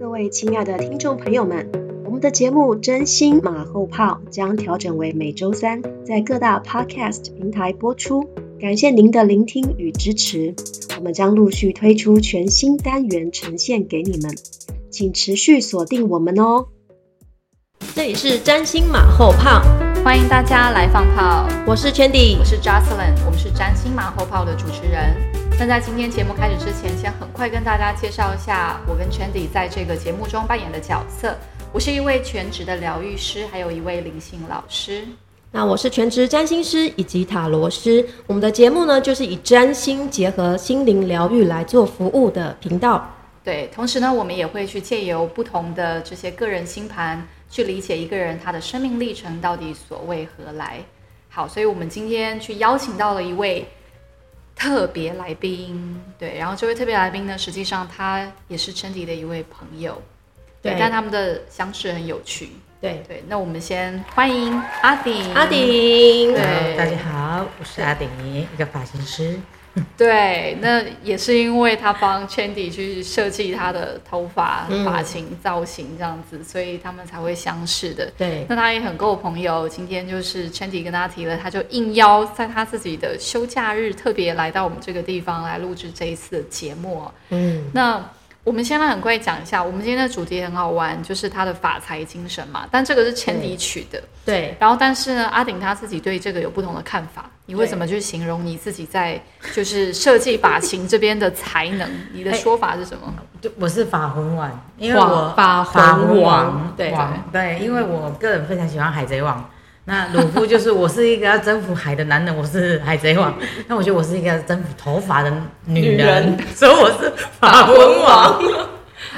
各位亲爱的听众朋友们，我们的节目《真心马后炮》将调整为每周三在各大 Podcast 平台播出。感谢您的聆听与支持，我们将陆续推出全新单元呈现给你们，请持续锁定我们哦。这里是占星马后炮，欢迎大家来放炮。我是 Chandy，我是 Jocelyn，我们是占星马后炮的主持人。那在今天节目开始之前，先很快跟大家介绍一下我跟 Chandy 在这个节目中扮演的角色。我是一位全职的疗愈师，还有一位灵性老师。那我是全职占星师以及塔罗师。我们的节目呢，就是以占星结合心灵疗愈来做服务的频道。对，同时呢，我们也会去借由不同的这些个人星盘，去理解一个人他的生命历程到底所为何来。好，所以我们今天去邀请到了一位。特别来宾，对，然后这位特别来宾呢，实际上他也是陈迪的一位朋友，对，但他们的相识很有趣，对对。那我们先欢迎阿鼎，阿鼎，对，大家好，我是阿鼎，一个发型师。对，那也是因为他帮 Chandy 去设计他的头发、发型、造型这样子，所以他们才会相识的。对，那他也很够朋友。今天就是 Chandy 跟他提了，他就应邀在他自己的休假日特别来到我们这个地方来录制这一次的节目。嗯，那。我们先来很快讲一下，我们今天的主题很好玩，就是他的法财精神嘛。但这个是前提取的，对。然后，但是呢，阿鼎他自己对这个有不同的看法。你会怎么去形容你自己在就是设计发型这边的才能？你的说法是什么？就我是法魂王，因为我法魂王，对对，因为我个人非常喜欢海贼王。那鲁夫就是我是一个要征服海的男人，我是海贼王。那我觉得我是一个要征服头发的女人，所以我是法魂王。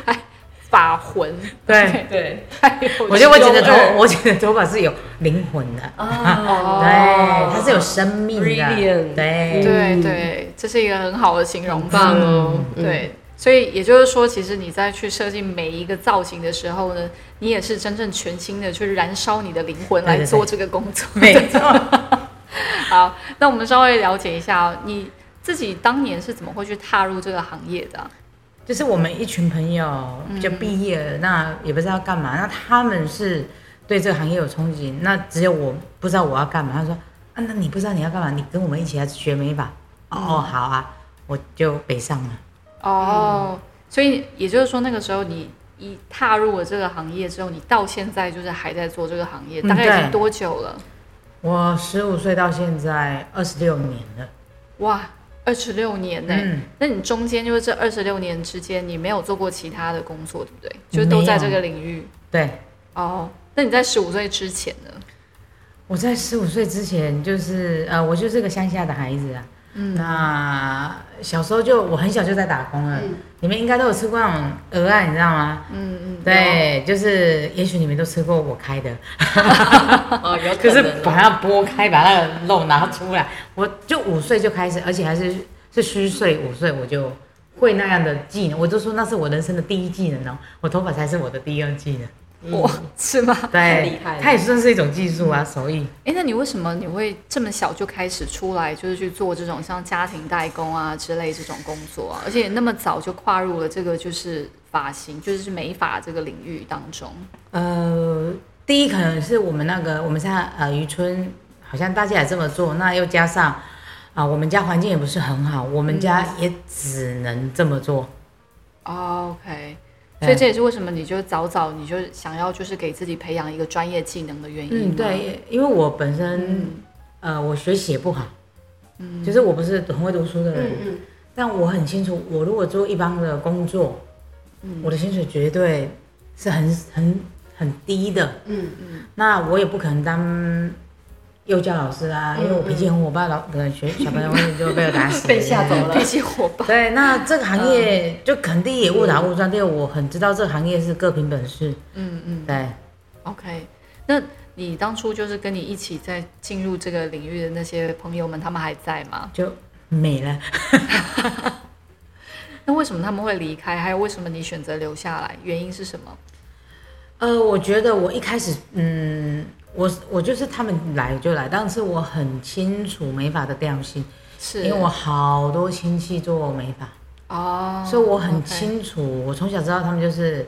哎，法魂，对对。我觉得我剪的头，我剪的头发是有灵魂的。哦，对，它是有生命的。对对对，这是一个很好的形容吧？对。所以也就是说，其实你在去设计每一个造型的时候呢，你也是真正全心的去燃烧你的灵魂来做这个工作。没错。好，那我们稍微了解一下，你自己当年是怎么会去踏入这个行业的？就是我们一群朋友就毕业了，那也不知道干嘛，那他们是对这个行业有憧憬，那只有我不知道我要干嘛。他说：“啊，那你不知道你要干嘛？你跟我们一起来学美发。”哦，好啊，我就北上了。哦，所以也就是说，那个时候你一踏入了这个行业之后，你到现在就是还在做这个行业，大概已经多久了？我十五岁到现在二十六年了。哇，二十六年呢？那你中间就是这二十六年之间，你没有做过其他的工作，对不对？就都在这个领域。对。哦，那你在十五岁之前呢？我在十五岁之前，就是呃，我就是个乡下的孩子啊。嗯，那小时候就我很小就在打工了，你们应该都有吃过那种鹅啊，你知道吗？嗯嗯，对，就是也许你们都吃过我开的，哦，有就是把它剥开，把那个肉拿出来。我就五岁就开始，而且还是是虚岁五岁我就会那样的技能，我就说那是我人生的第一技能哦，我头发才是我的第二技能。哇，是吗？对，厉害。它也算是一种技术啊，手艺。哎，那你为什么你会这么小就开始出来，就是去做这种像家庭代工啊之类这种工作啊？而且那么早就跨入了这个就是发型，就是美发这个领域当中。呃，第一可能是我们那个我们现在呃渔村，好像大家也这么做，那又加上啊，我们家环境也不是很好，我们家也只能这么做。OK。所以这也是为什么你就早早你就想要就是给自己培养一个专业技能的原因。嗯，对，因为我本身呃我学习也不好，嗯，就是我不是很会读书的人，嗯嗯，但我很清楚，我如果做一般的工作，嗯，我的薪水绝对是很很很低的，嗯嗯，那我也不可能当。幼教老师啊，因为我脾气很火爆，老可能学小朋友就被我打死，被吓走了。脾气火爆。对，那这个行业就肯定也误打误撞。第二，我很知道这个行业是各凭本事。嗯嗯，对。OK，那你当初就是跟你一起在进入这个领域的那些朋友们，他们还在吗？就没了。那为什么他们会离开？还有为什么你选择留下来？原因是什么？呃，我觉得我一开始，嗯。我我就是他们来就来，但是我很清楚美发的调性，是。因为我好多亲戚做美发哦，所以我很清楚。我从小知道他们就是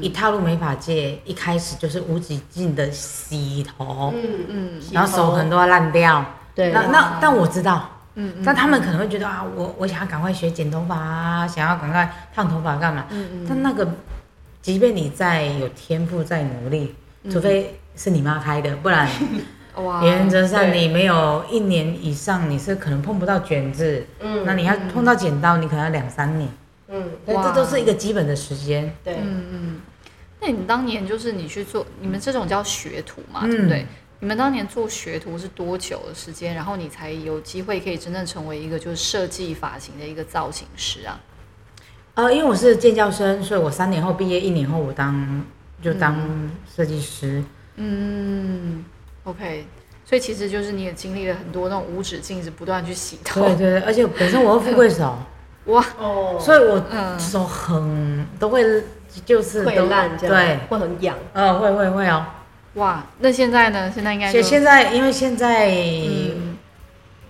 一踏入美发界，一开始就是无止境的洗头，嗯嗯，然后手很多烂掉，对，那那但我知道，嗯，但他们可能会觉得啊，我我想要赶快学剪头发啊，想要赶快烫头发干嘛？嗯嗯，但那个，即便你再有天赋再努力，除非是你妈开的，不然，原则上你没有一年以上，你是可能碰不到卷子，嗯，那你要碰到剪刀，你可能要两三年。嗯，这都是一个基本的时间。对，嗯嗯。那你当年就是你去做，你们这种叫学徒嘛，对不对？你们当年做学徒是多久的时间？然后你才有机会可以真正成为一个就是设计发型的一个造型师啊？呃，因为我是建教生，所以我三年后毕业，一年后我当就当设计师。嗯，OK。所以其实就是你也经历了很多那种无止境是不断去洗头。对对对，而且本身我是富贵手。哇哦！所以我手很都会就是会烂，对，会很痒。呃，会会会哦。哇，那现在呢？现在应该现现在因为现在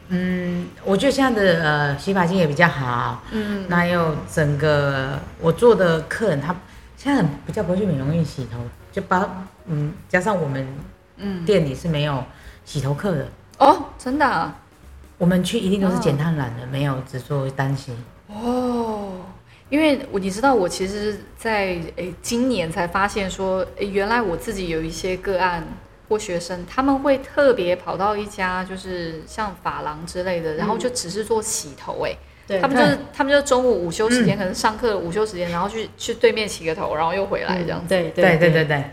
嗯，我觉得现在的呃洗发精也比较好。嗯。那有整个我做的客人，他现在比较不会去美容院洗头，就把嗯加上我们嗯店里是没有洗头客的哦，真的。我们去一定都是剪烫染的，没有只做单洗。哦，因为我你知道，我其实，在诶今年才发现说，诶原来我自己有一些个案或学生，他们会特别跑到一家就是像发廊之类的，然后就只是做洗头，哎，他们就是他们就中午午休时间，可能上课午休时间，然后去去对面洗个头，然后又回来这样子。对对对对对。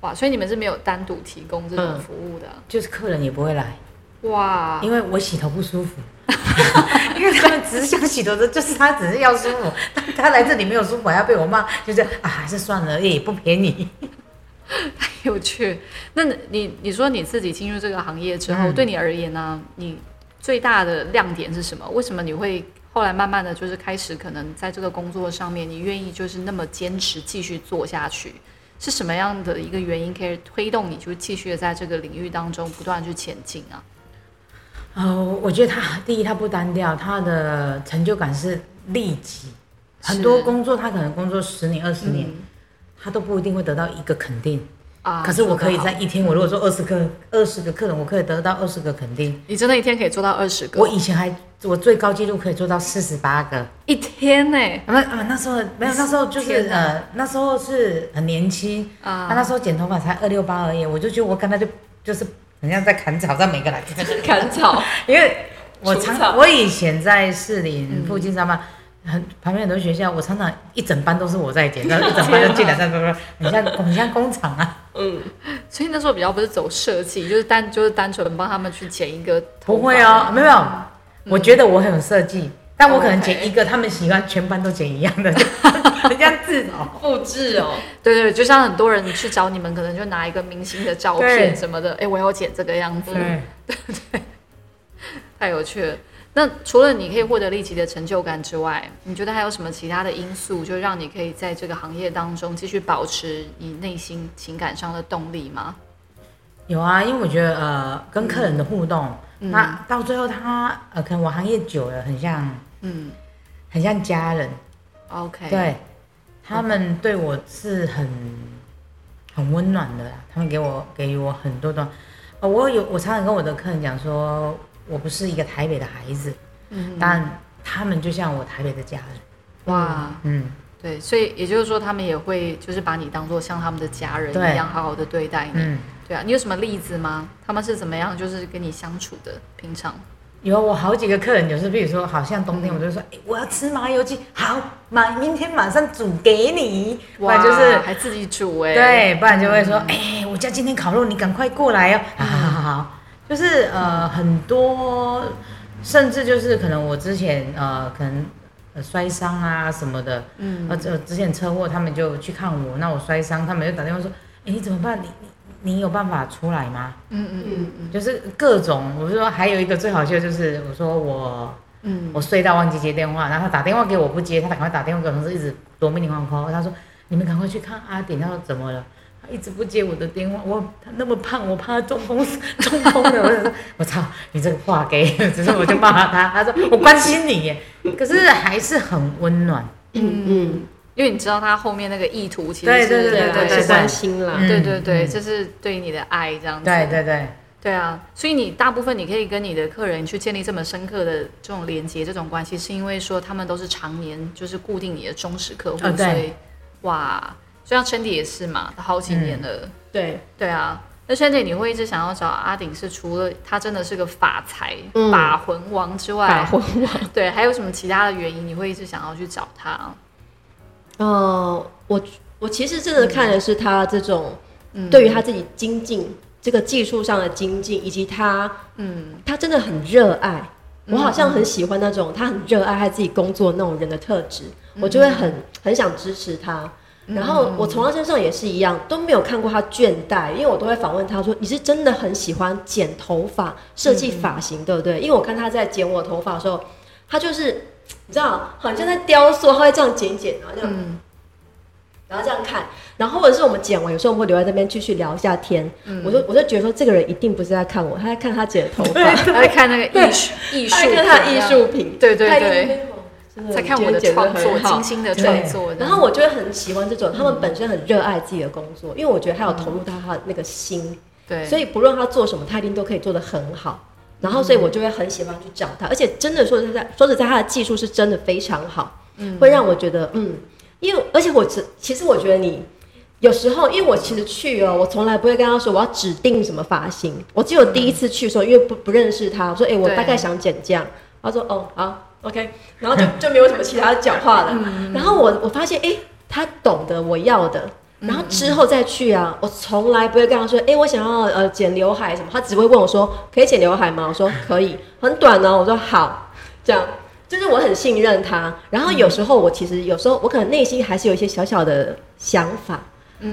哇，所以你们是没有单独提供这种服务的，就是客人也不会来。哇，因为我洗头不舒服。因为他们只是想洗头的，就是他只是要舒服。他他来这里没有舒服，还要被我骂，就是啊，还是算了，也不便宜。太有趣。那你你说你自己进入这个行业之后，对你而言呢，你最大的亮点是什么？为什么你会后来慢慢的就是开始可能在这个工作上面，你愿意就是那么坚持继续做下去？是什么样的一个原因可以推动你，就继续在这个领域当中不断去前进啊？呃，我觉得他第一，他不单调，他的成就感是立即。很多工作他可能工作十年、二十年，他都不一定会得到一个肯定啊。可是我可以在一天，我如果说二十个、二十个客人，我可以得到二十个肯定。你真的一天可以做到二十个？我以前还我最高纪录可以做到四十八个一天呢。那啊那时候没有，那时候就是呃那时候是很年轻啊，他那时候剪头发才二六八而已，我就觉得我刚才就就是。人家在砍草，在每个来 砍草，因为我常我以前在士林附近上班，很旁边很多学校，我常常一整班都是我在剪，然后一整班就进来，在不不，很像很像工厂啊。嗯，所以那时候比较不是走设计，就是单就是单纯帮他们去剪一个。不会哦，没有，我觉得我很有设计。但我可能剪一个，他们喜欢全班都剪一样的，人家自哦复制哦，对对，就像很多人去找你们，可能就拿一个明星的照片什么的，哎，我要剪这个样子，对 对，太有趣了。那除了你可以获得立即的成就感之外，你觉得还有什么其他的因素，就让你可以在这个行业当中继续保持你内心情感上的动力吗？有啊，因为我觉得呃，跟客人的互动，那到最后他呃，可能我行业久了，很像。嗯，很像家人，OK，对，他们对我是很很温暖的，他们给我给予我很多的，呃，我有我常常跟我的客人讲说，我不是一个台北的孩子，嗯，但他们就像我台北的家人，哇，嗯，对，所以也就是说，他们也会就是把你当做像他们的家人一样好好的对待你，嗯，对啊，你有什么例子吗？他们是怎么样就是跟你相处的？平常？有我好几个客人，有时比如说，好像冬天，我就说，哎，我要吃麻油鸡，好，马明天马上煮给你。哇，就是还自己煮哎。对，不然就会说，哎，我家今天烤肉，你赶快过来哦。好好好好，就是呃很多，甚至就是可能我之前呃可能摔伤啊什么的，嗯，呃之前车祸，他们就去看我，那我摔伤，他们就打电话说，哎，你怎么办？你你。你有办法出来吗？嗯嗯嗯嗯，就是各种，我说还有一个最好笑就是，我说我，嗯，我睡到忘记接电话，然后他打电话给我不接，他赶快打电话给我同事，一直夺命连环 call，他说你们赶快去看阿顶，他说怎么了？他一直不接我的电话，我他那么胖，我怕他中风中风的，我就说我操，你这个话给，只是我就骂他，他说我关心你，可是还是很温暖，嗯嗯。因为你知道他后面那个意图其实是对对对对是关心啦。嗯对对对，嗯。这是对你的爱这样子。对对对，对啊，所以你大部分你可以跟你的客人去建立这么深刻的这种连接、这种关系，是因为说他们都是常年就是固定你的忠实客户，哦所以哇，就像 Chandy 也是嘛，他好几年了。对，对啊，那 Chandy 你会一直想要找阿顶，是除了他真的是个法财、嗯把魂王之外，对，还有什么其他的原因你会一直想要去找他？呃，我我其实真的看的是他这种嗯对于他自己精进这个技术上的精进，以及他嗯他真的很热爱。我好像很喜欢那种他很热爱他自己工作那种人的特质，我就会很很想支持他。然后我从他身上也是一样，都没有看过他倦怠，因为我都会访问他说：“你是真的很喜欢剪头发、设计发型，对不对？”因为我看他在剪我头发的时候，他就是你知道，好像在雕塑，他会这样剪剪，然后这样，嗯。然后这样看，然后或者是我们剪完，有时候我们会留在那边继续聊一下天。我就我就觉得说，这个人一定不是在看我，他在看他剪的头发，他在看那个艺术 艺术他在品，看他的艺术品，对对对在看我的创作，精心的创作。然后我就会很喜欢这种，他们本身很热爱自己的工作，因为我觉得他有投入到他的那个心，对，所以不论他做什么，他一定都可以做得很好。然后，所以我就会很喜欢去找他，而且真的说实在，说实在，他的技术是真的非常好，嗯。会让我觉得，嗯，因为而且我只其实我觉得你有时候，因为我其实去哦，我从来不会跟他说我要指定什么发型，我只有第一次去的时候，因为不不认识他，我说，哎、我大概想剪这样，他说，哦，好，OK，然后就就没有什么其他讲话了。然后我我发现，哎、他懂得我要的。然后之后再去啊，我从来不会跟他说，哎、我想要呃剪刘海什么，他只会问我说，可以剪刘海吗？我说可以，很短哦。我说好，这样就是我很信任他。然后有时候我其实有时候我可能内心还是有一些小小的想法，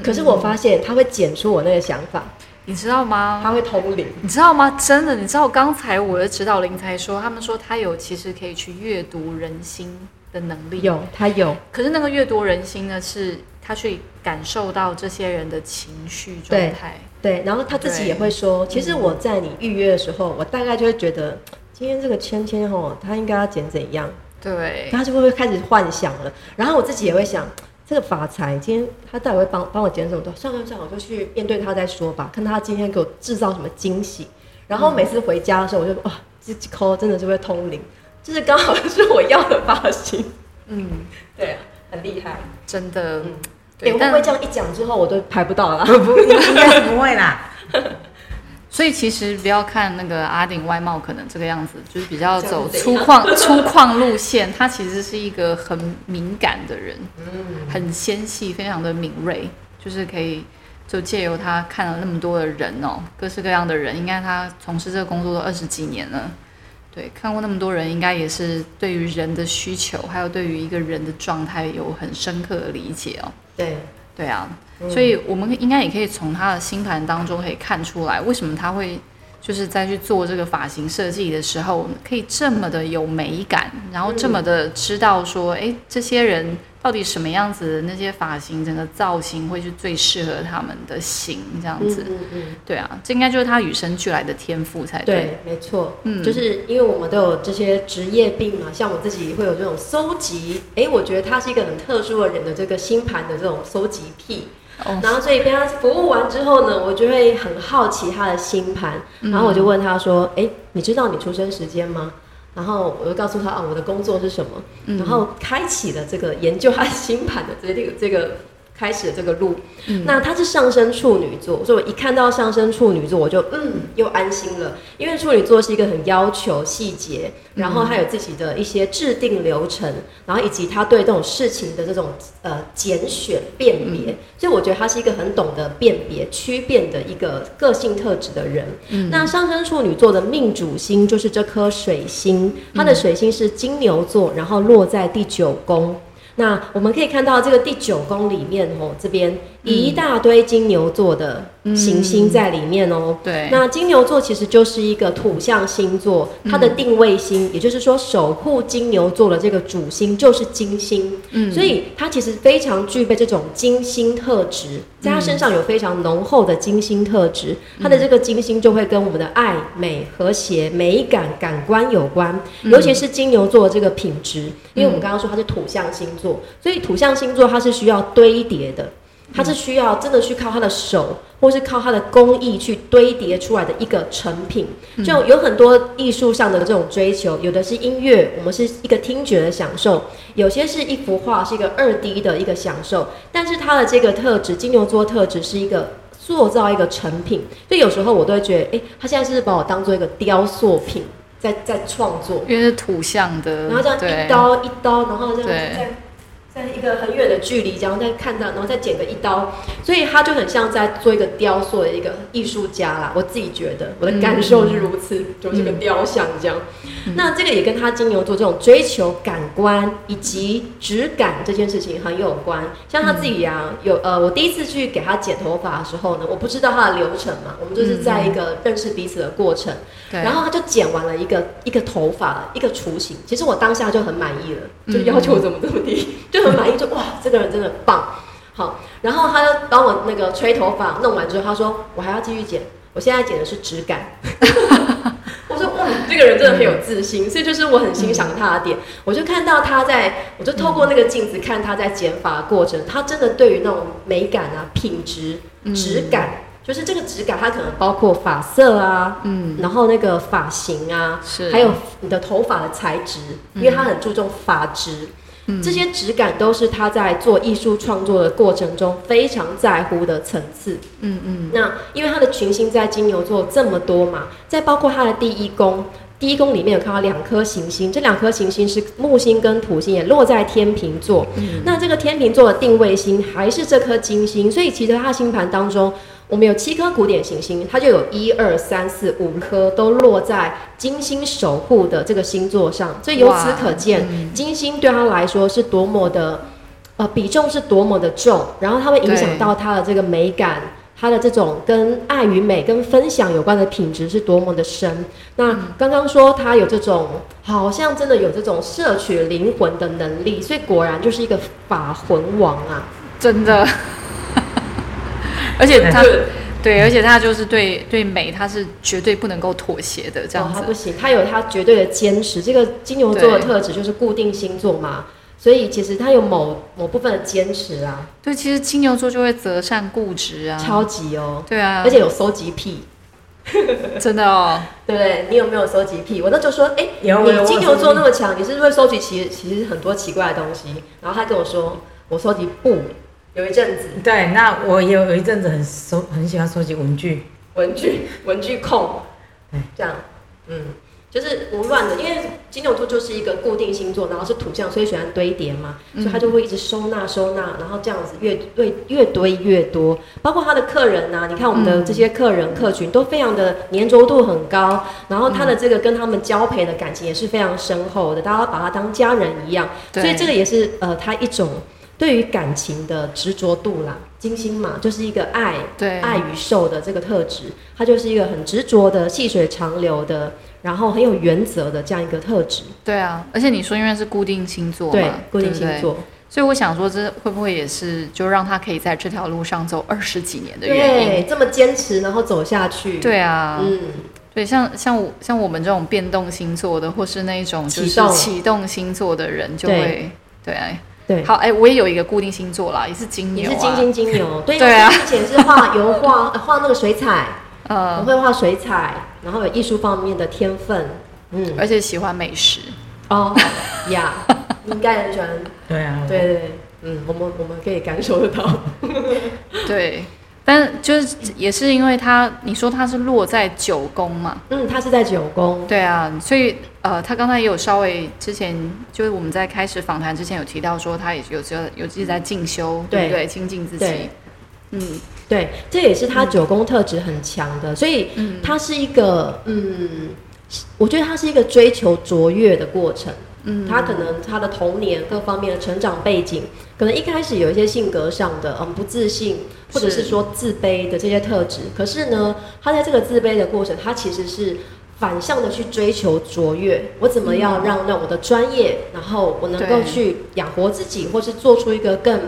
可是我发现他会剪出我那个想法，你知道吗？他会通灵。你知道吗？真的，你知道刚才我的指导灵才说，他们说他有其实可以去阅读人心的能力。有，他有，可是那个阅读人心呢，是他去感受到这些人的情绪状态。对，然后他自己也会说，其实我在你预约的时候，我大概就会觉得，今天这个芊芊吼，他应该要剪怎样，对，他就会开始幻想了。然后我自己也会想，这个发财今天他到底会帮帮我剪什么？算了算了，我就去面对他再说吧，看他今天给我制造什么惊喜。然后每次回家的时候，我就哇，这这抠真的是会通灵，就是刚好是我要的发型。嗯，对啊，很厉害。真的，对，会不但会这样一讲之后，我都 排不到了？不不，应该是不会啦。所以其实不要看那个阿顶外貌可能这个样子，就是比较走粗犷 粗犷路线，他其实是一个很敏感的人，很纤细，非常的敏锐，就是可以就借由他看了那么多的人哦，各式各样的人，应该他从事这个工作都二十几年了。对，看过那么多人，应该也是对于人的需求，还有对于一个人的状态有很深刻的理解哦。对，对啊，所以我们应该也可以从他的星盘当中可以看出来，为什么他会就是在去做这个发型设计的时候，可以这么的有美感，然后这么的知道说，哎、这些人到底什么样子的那些发型，整个造型会是最适合他们的型这样子。嗯嗯。对啊，这应该就是他与生俱来的天赋才对。对，没错，嗯就是因为我们都有这些职业病嘛，像我自己会有这种搜集，哎，我觉得他是一个很特殊的人的这个星盘的这种搜集癖，哦。然后所以被他服务完之后呢，我就会很好奇他的星盘，然后我就问他说，哎，你知道你出生时间吗？然后我就告诉他啊，我的工作是什么，然后开启了这个研究他星盘的这个这个开始的这个路。那他是上升处女座，所以我一看到上升处女座，我就嗯又安心了，因为处女座是一个很要求细节，然后他有自己的一些制定流程，然后以及他对这种事情的这种呃拣选辨别，所以我觉得他是一个很懂得辨别区辨的一个个性特质的人。那上升处女座的命主星就是这颗水星，它的水星是金牛座，然后落在第九宫。那我们可以看到这个第九宫里面哦，这边一大堆金牛座的行星在里面哦。对，那金牛座其实就是一个土象星座，它的定位星，也就是说守护金牛座的这个主星就是金星，嗯。所以它其实非常具备这种金星特质，在它身上有非常浓厚的金星特质，它的这个金星就会跟我们的爱、美、和谐、美感、感官有关，尤其是金牛座的这个品质，因为我们刚刚说它是土象星座。所以土象星座它是需要堆叠的，它是需要真的去靠他的手，或是靠他的工艺去堆叠出来的一个成品。就有很多艺术上的这种追求，有的是音乐，我们是一个听觉的享受；有些是一幅画，是一个二 D 的一个享受。但是它的这个特质，金牛座特质是一个塑造一个成品，所以有时候我都会觉得，哎，他现在是把我当做一个雕塑品。在在创作，因为是图像的，然后这样一刀一刀，然后这样在在一个很远的距离，然后再看到，然后再剪个一刀，所以他就很像在做一个雕塑的一个艺术家啦。我自己觉得，我的感受是如此，就是个雕像这样。那这个也跟他金牛座这种追求感官以及质感这件事情很有关。像他自己呀，有呃，我第一次去给他剪头发的时候呢，我不知道他的流程嘛，我们就是在一个认识彼此的过程。然后他就剪完了一个一个头发一个雏形，其实我当下就很满意了，就要求怎么 怎么低，就很满意，就哇，这个人真的棒，好。然后他就帮我那个吹头发弄完之后，他说我还要继续剪，我现在剪的是质感。我说哇，这个人真的很有自信，所以就是我很欣赏他的点。我就看到他在，我就透过那个镜子看他在剪发过程，他真的对于那种美感啊、品质、质感。就是这个质感，它可能包括发色啊，嗯，然后那个发型啊，是，还有你的头发的材质，因为他很注重发质，嗯，这些质感都是他在做艺术创作的过程中非常在乎的层次，嗯嗯。那因为他的群星在金牛座这么多嘛，再包括他的第一宫，第一宫里面有看到两颗行星，这两颗行星是木星跟土星，也落在天平座。那这个天平座的定位星还是这颗金星，所以其实他星盘当中。我们有七颗古典行星，它就有一二三四五颗都落在金星守护的这个星座上，所以由此可见，金星对他来说是多么的，呃，比重是多么的重，然后它会影响到他的这个美感，他的这种跟爱与美、跟分享有关的品质是多么的深。那刚刚说他有这种，好像真的有这种摄取灵魂的能力，所以果然就是一个法魂王啊，真的。而且他，对，而且他就是对对美，他是绝对不能够妥协的，这样子。他不行，他有他绝对的坚持。这个金牛座的特质就是固定星座嘛，所以其实他有某某部分的坚持啊。对，其实金牛座就会择善固执啊，超级哦。对啊，而且有收集癖，真的哦。对不对？你有没有收集癖？我那就说，哎，你金牛座那么强，你是不是会收集其其实很多奇怪的东西？然后他跟我说，我收集不。有一阵子，对，那我有有一阵子很收很喜欢收集文具，文具文具控，对，这样，嗯，就是不乱的，因为金牛座就是一个固定星座，然后是土象，所以喜欢堆叠嘛，所以他就会一直收纳收纳，然后这样子越越越堆越多，包括他的客人呐，你看我们的这些客人客群都非常的粘着度很高，然后他的这个跟他们交配的感情也是非常深厚的，大家把他当家人一样，所以这个也是呃他一种。对于感情的执着度啦，金星嘛，就是一个爱，对，爱与受的这个特质，它就是一个很执着的、细水长流的，然后很有原则的这样一个特质。对啊，而且你说因为是固定星座嘛，固定星座，所以我想说，这会不会也是就让他可以在这条路上走二十几年的原因？对，这么坚持，然后走下去。对啊，嗯，对，像像我像我们这种变动星座的，或是那种就是启动星座的人，就会对。对，好，哎，我也有一个固定星座啦，也是金牛，也是金金金牛，对，对啊，之前是画油画，画那个水彩，呃，我会画水彩，然后有艺术方面的天分，嗯，而且喜欢美食，哦，呀，应该很喜欢，对啊，对对，嗯，我们我们可以感受得到，对。但就是也是因为他，你说他是落在九宫嘛？嗯，他是在九宫。对啊，所以呃，他刚才也有稍微之前就是我们在开始访谈之前有提到说，他也有有有自己在进修，对不对？精进自己。嗯，对，这也是他九宫特质很强的，所以他是一个嗯，我觉得他是一个追求卓越的过程。嗯，他可能他的童年各方面的成长背景，可能一开始有一些性格上的嗯不自信，或者是说自卑的这些特质。可是呢，他在这个自卑的过程，他其实是反向的去追求卓越。我怎么样让让我的专业，然后我能够去养活自己，或是做出一个更。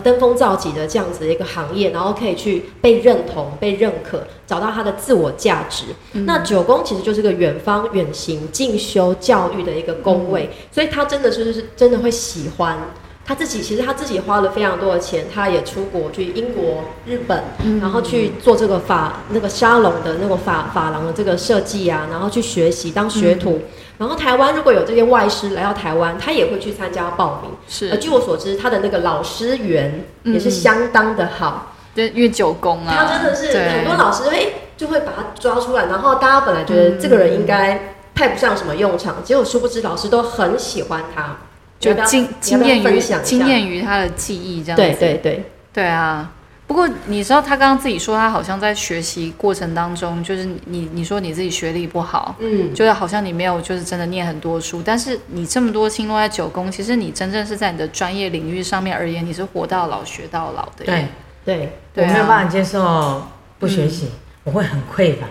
登峰造极的这样子的一个行业，然后可以去被认同、被认可，找到他的自我价值。那九宫其实就是个远方远行、进修、教育的一个宫位，所以他真的是是真的会喜欢他自己其实他自己花了非常多的钱，他也出国去英国、日本，然后去做这个法那个沙龙的那个法法廊的这个设计啊，然后去学习当学徒。然后台湾如果有这些外师来到台湾，他也会去参加报名。是，呃，据我所知，他的那个老师缘也是相当的好。对，因为九宫啊，他真的是很多老师哎就会把他抓出来，然后大家本来觉得这个人应该派不上什么用场，结果殊不知老师都很喜欢他。就惊惊艳于惊艳于他的记忆这样子，对对对。对啊。不过你知道他刚刚自己说他好像在学习过程当中，就是你你说你自己学历不好，嗯，就是好像你没有就是真的念很多书，但是你这么多心落在九宫，其实你真正是在你的专业领域上面而言，你是活到老学到老的。对对，我没有办法接受不学习，我会很匮乏，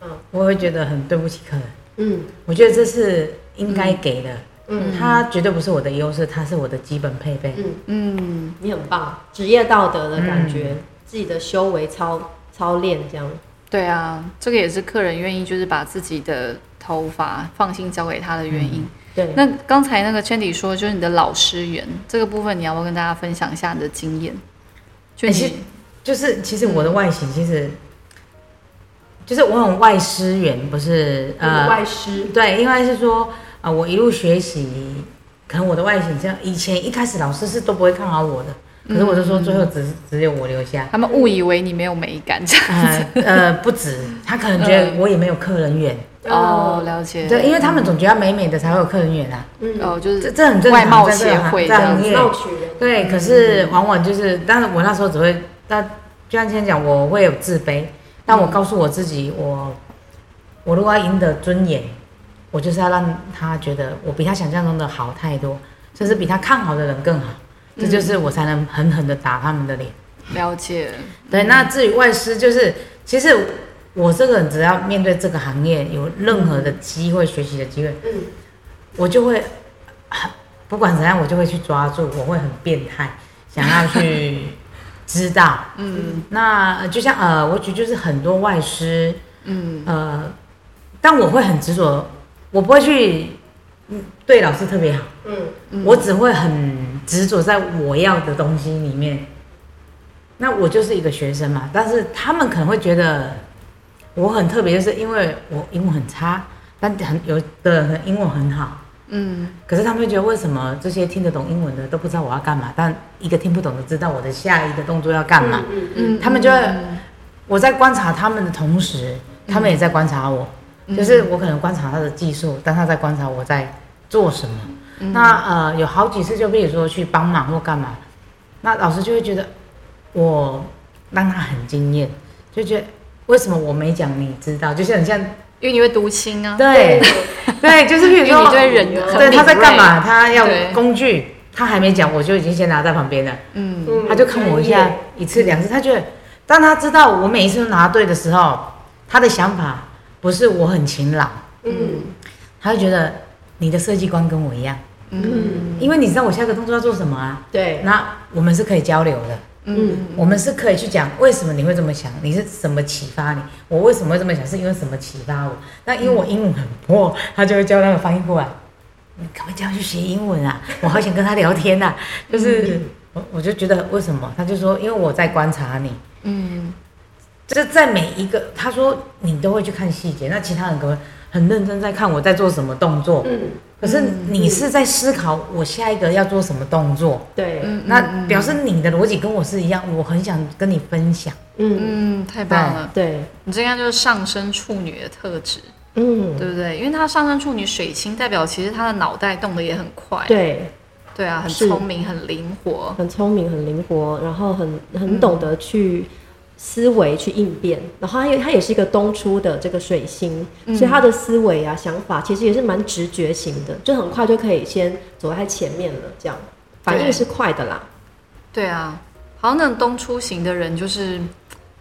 嗯，我会觉得很对不起客人，嗯，我觉得这是应该给的。嗯，它绝对不是我的优势，它是我的基本配备。嗯嗯，你很棒，职业道德的感觉，自己的修为操操练这样。对啊，这个也是客人愿意就是把自己的头发放心交给他的原因。对，那刚才那个 Chandy 说就是你的老师缘这个部分，你要不要跟大家分享一下你的经验？就你就是其实我的外形其实就是我很外师缘，不是呃外师对，应该是说。啊，我一路学习，可能我的外形这样，以前一开始老师是都不会看好我的，可是我就说最后只只有我留下，他们误以为你没有美感这样子，呃，不止，他可能觉得我也没有客人缘。哦，了解。对，因为他们总觉得美美的才会有客人缘啊。嗯，哦，就是这这很正常，外貌协会这样子。对，可是往往就是，但是我那时候只会，但就像今天讲，我会有自卑，但我告诉我自己，我我如果要赢得尊严。我就是要让他觉得我比他想象中的好太多，甚至比他看好的人更好，这就是我才能狠狠的打他们的脸。了解。对，那至于外师，就是其实我这个人只要面对这个行业有任何的机会学习的机会，嗯，我就会不管怎样，我就会去抓住，我会很变态，想要去知道。嗯，那就像呃，我举就是很多外师，嗯呃，但我会很执着。我不会去，对老师特别好，嗯，我只会很执着在我要的东西里面。那我就是一个学生嘛，但是他们可能会觉得我很特别，就是因为我英文很差，但很有的人英文很好，嗯，可是他们会觉得为什么这些听得懂英文的都不知道我要干嘛，但一个听不懂的知道我的下一个动作要干嘛，嗯嗯，他们就会我在观察他们的同时，他们也在观察我。就是我可能观察他的技术，但他在观察我在做什么。那呃，有好几次就比如说去帮忙或干嘛，那老师就会觉得我让他很惊艳，就觉得为什么我没讲你知道？就像你像，因为你会读心啊。对 对，就是比如说，对人对他在干嘛？他要工具，他还没讲，我就已经先拿在旁边了。嗯，他就看我一下，一次两次，他觉得当他知道我每一次都拿对的时候，他的想法。不是我很勤劳，嗯，他会觉得你的设计观跟我一样，嗯，因为你知道我下个动作要做什么啊，对，那我们是可以交流的，嗯，我们是可以去讲为什么你会这么想，你是什么启发你，我为什么会这么想，是因为什么启发我？那因为我英文很破，他就会叫那个翻译过来，你可不可以叫他去学英文啊？我好想跟他聊天呐，就是我我就觉得为什么？他就说因为我在观察你，嗯。这在每一个，他说你都会去看细节，那其他人可能很认真在看我在做什么动作，嗯，可是你是在思考我下一个要做什么动作，对，那表示你的逻辑跟我是一样，我很想跟你分享，嗯。嗯，太棒了，对。你这样就是上升处女的特质，嗯，对不对？因为他上升处女水星，代表其实他的脑袋动得也很快，对，对啊，很聪明，很灵活，很聪明，很灵活，然后很很懂得去。思维去应变，然后他他也是一个东出的这个水星，所以他的思维啊想法其实也是蛮直觉型的，就很快就可以先走在前面了，这样反应是快的啦。对啊，好像那种东出型的人，就是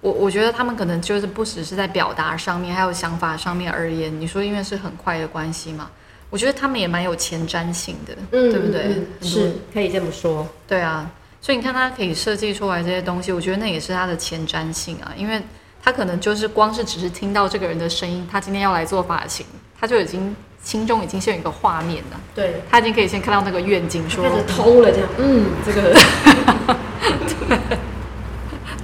我我觉得他们可能就是不只是在表达上面，还有想法上面而言，你说因为是很快的关系嘛，我觉得他们也蛮有前瞻性的，对不对？是可以这么说，对啊。所以你看，他可以设计出来这些东西，我觉得那也是他的前瞻性啊，因为他可能就是光是只是听到这个人的声音，他今天要来做发型，他就已经心中已经先有一个画面了，对，他已经可以先看到那个愿景，说开始通了这样，嗯，这个，对，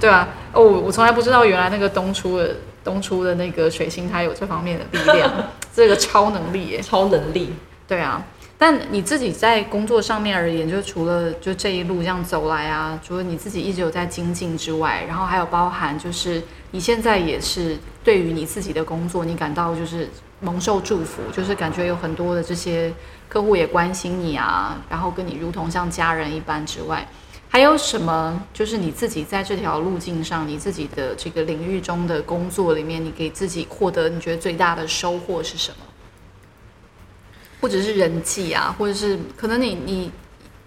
对啊，哦，我从来不知道原来那个东出的东出的那个水星，他有这方面的力量，这个超能力耶，超能力，对啊。但你自己在工作上面而言，就除了就这一路这样走来啊，除了你自己一直有在精进之外，然后还有包含就是你现在也是对于你自己的工作，你感到就是蒙受祝福，就是感觉有很多的这些客户也关心你啊，然后跟你如同像家人一般之外，还有什么就是你自己在这条路径上，你自己的这个领域中的工作里面，你给自己获得你觉得最大的收获是什么？或者是人际啊，或者是可能你你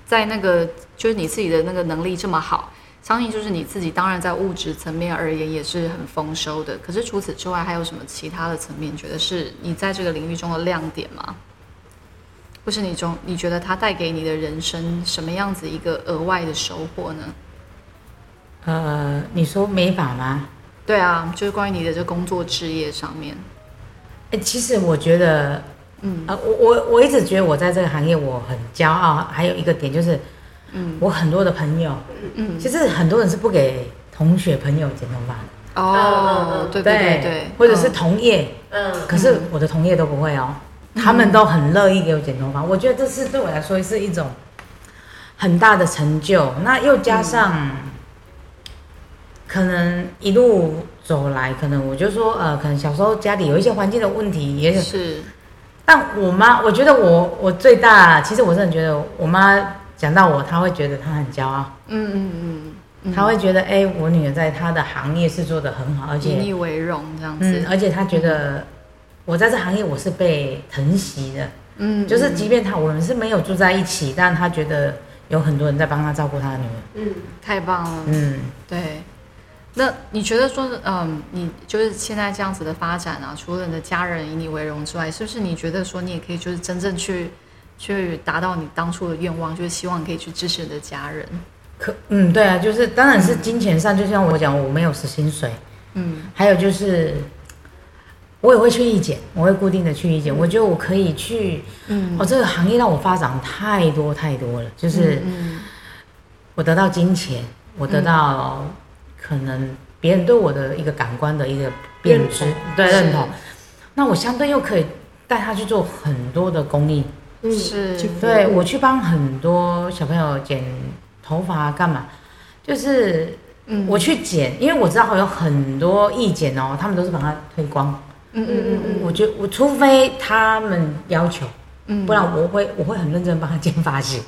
在那个就是你自己的那个能力这么好，相信就是你自己当然在物质层面而言也是很丰收的。可是除此之外，还有什么其他的层面，觉得是你在这个领域中的亮点吗？或是你中你觉得它带给你的人生什么样子一个额外的收获呢？呃，你说美法吗？对啊，就是关于你的这工作职业上面。哎，其实我觉得。嗯啊，我我我一直觉得我在这个行业我很骄傲。还有一个点就是，嗯，我很多的朋友，嗯，其实很多人是不给同学朋友剪头发的。哦，对对对对，或者是同业，嗯，可是我的同业都不会哦，他们都很乐意给我剪头发。我觉得这是对我来说是一种很大的成就。那又加上，可能一路走来，可能我就说，呃，可能小时候家里有一些环境的问题，也是。但我妈，我觉得我我最大，其实我真的觉得我妈讲到我，她会觉得她很骄傲。嗯嗯嗯，她会觉得哎，我女儿在她的行业是做的很好，而且引以你为荣这样子。而且她觉得我在这行业我是被疼惜的。嗯，就是即便她我们是没有住在一起，但她觉得有很多人在帮她照顾她的女儿。嗯，太棒了。嗯，对。那你觉得说，嗯，你就是现在这样子的发展啊，除了你的家人以你为荣之外，是不是你觉得说你也可以就是真正去去达到你当初的愿望，就是希望可以去支持你的家人？可，嗯，对啊，就是当然是金钱上，就像我讲，我没有死薪水，嗯，还有就是我也会去意见，我会固定的去意见，我觉得我可以去，嗯，哦，这个行业让我发展太多太多了，就是我得到金钱，我得到。可能别人对我的一个感官的一个贬值，对认同，那我相对又可以带他去做很多的公益，嗯是，对我去帮很多小朋友剪头发干嘛，就是，我去剪，因为我知道有很多意见哦，他们都是把它推光，嗯嗯嗯嗯，我觉得我除非他们要求，嗯，不然我会我会很认真帮他剪发型，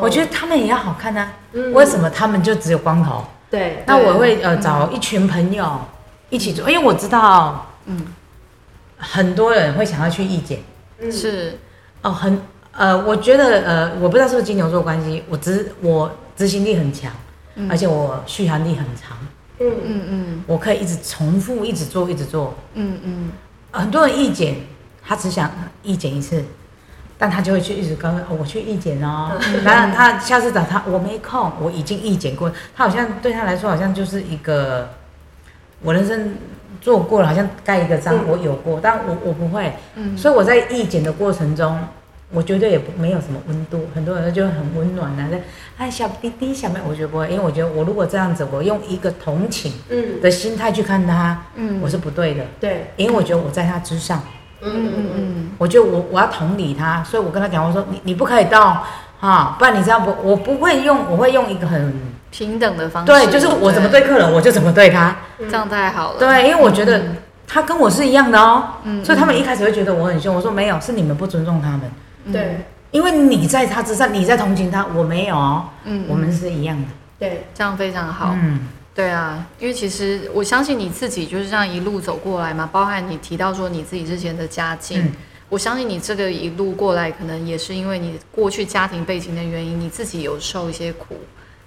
我觉得他们也要好看啊，为什么他们就只有光头？对，那我会呃找一群朋友一起做，因为我知道，嗯，很多人会想要去意见，是，哦，很呃，我觉得呃，我不知道是不是金牛座关系，我执我执行力很强，而且我续航力很长，嗯。嗯嗯，我可以一直重复，一直做，一直做，嗯嗯，很多人意见，他只想意见一次。但他就会去一直跟我去意检哦，然后他下次找他，我没空，我已经意检过，他好像对他来说好像就是一个我人生做过了，好像盖一个章，我有过，但我我不会，所以我在意检的过程中，我绝对也不没有什么温度，很多人就很温暖的在，哎小弟弟小妹，我觉得不会，因为我觉得我如果这样子，我用一个同情的心态去看他，嗯，我是不对的，对，因为我觉得我在他之上。嗯嗯嗯，我觉得我我要同理他，所以我跟他讲，我说你你不可以动啊，不然你这样不，我不会用，我会用一个很平等的方式，对，就是我怎么对客人，我就怎么对他，这样太好了。对，因为我觉得他跟我是一样的哦，嗯所以他们一开始会觉得我很凶，我说没有，是你们不尊重他们。对，因为你在他之上，你在同情他，我没有哦，嗯，我们是一样的。对，这样非常好。嗯。对啊，因为其实我相信你自己就是这样一路走过来嘛，包含你提到说你自己之前的家境，我相信你这个一路过来，可能也是因为你过去家庭背景的原因，你自己有受一些苦，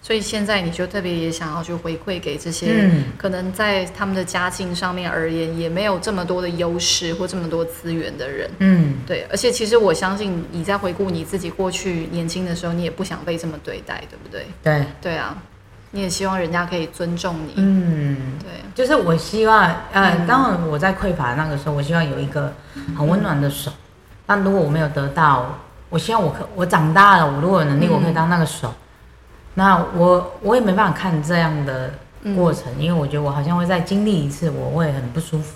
所以现在你就特别也想要去回馈给这些可能在他们的家境上面而言也没有这么多的优势或这么多资源的人。嗯，对，而且其实我相信你在回顾你自己过去年轻的时候，你也不想被这么对待，对不对？对，对啊。你也希望人家可以尊重你，嗯，对，就是我希望，呃，当然我在匮乏那个时候，我希望有一个很温暖的手，但如果我没有得到，我希望我可我长大了，我如果有能力，我可以当那个手。那我我也没办法看这样的过程，因为我觉得我好像会再经历一次，我会很不舒服。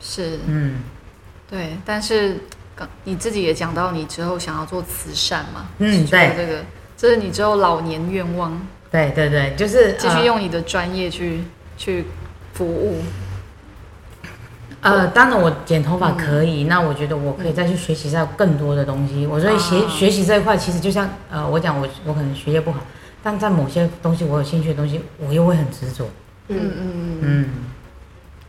是，嗯，对。但是刚你自己也讲到，你之后想要做慈善嘛？嗯，对，这个这是你之后老年愿望。对对对，就是继续用你的专业去去服务。呃，当然我剪头发可以，那我觉得我可以再去学习一下更多的东西。我所以学学习这一块，其实就像呃，我讲我我可能学业不好，但在某些东西我有兴趣的东西，我又会很执着。嗯嗯嗯嗯，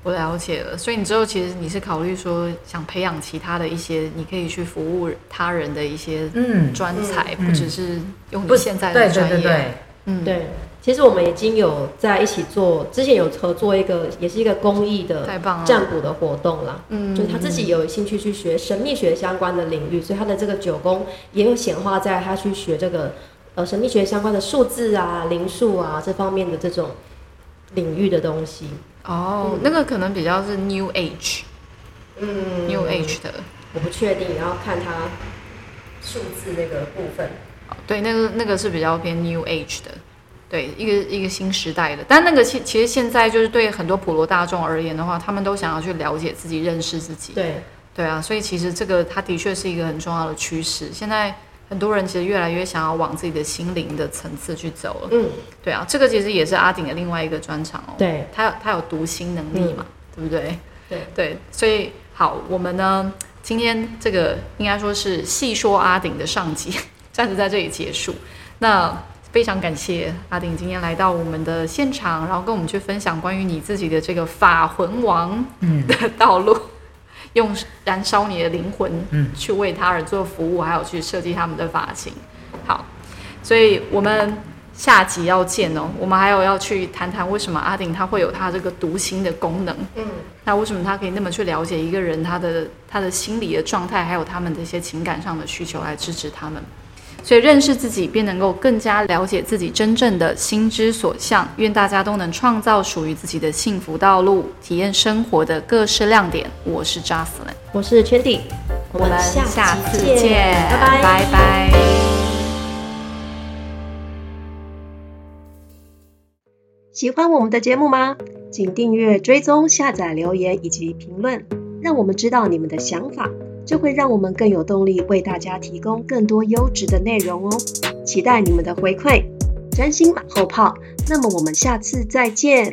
我了解了。所以你之后其实你是考虑说想培养其他的一些，你可以去服务他人的一些嗯专才，不只是用你现在的专业。嗯，对。其实我们已经有在一起做，之前有合作一个，也是一个公益的占卜的活动啦。嗯，就他自己有兴趣去学神秘学相关的领域，所以他的这个九宫也有显化在他去学这个呃神秘学相关的数字啊、灵数啊这方面的这种领域的东西。哦，那个可能比较是 New Age，嗯，New Age 的，我不确定，要看他数字那个部分。对，那个那个是比较偏 New Age 的。对，一个一个新时代的，但那个其其实现在就是对很多普罗大众而言的话，他们都想要去了解自己、认识自己。对，对啊，所以其实这个它的确是一个很重要的趋势。现在很多人其实越来越想要往自己的心灵的层次去走了。嗯，对啊，这个其实也是阿鼎的另外一个专长哦。对，他有他有读心能力嘛，对不对？对对，所以好，我们呢今天这个应该说是细说阿鼎的上集，暂时在这里结束。那。非常感谢阿鼎今天来到我们的现场，然后跟我们去分享关于你自己的这个法魂王的道路，用燃烧你的灵魂，嗯，去为他人做服务，还有去设计他们的发型。好，所以我们下集要见哦。我们还有要去谈谈为什么阿鼎他会有他这个读心的功能，嗯，那为什么他可以那么去了解一个人他的他的心理的状态，还有他们的一些情感上的需求，来支持他们。所以认识自己，便能够更加了解自己真正的心之所向。愿大家都能创造属于自己的幸福道路，体验生活的各式亮点。我是 j u s l i n 我是 Chandy，我们下次见，拜拜拜拜。喜欢我们的节目吗？请订阅、追踪、下载、留言以及评论，让我们知道你们的想法。就会让我们更有动力为大家提供更多优质的内容哦，期待你们的回馈，真心马后炮。那么我们下次再见。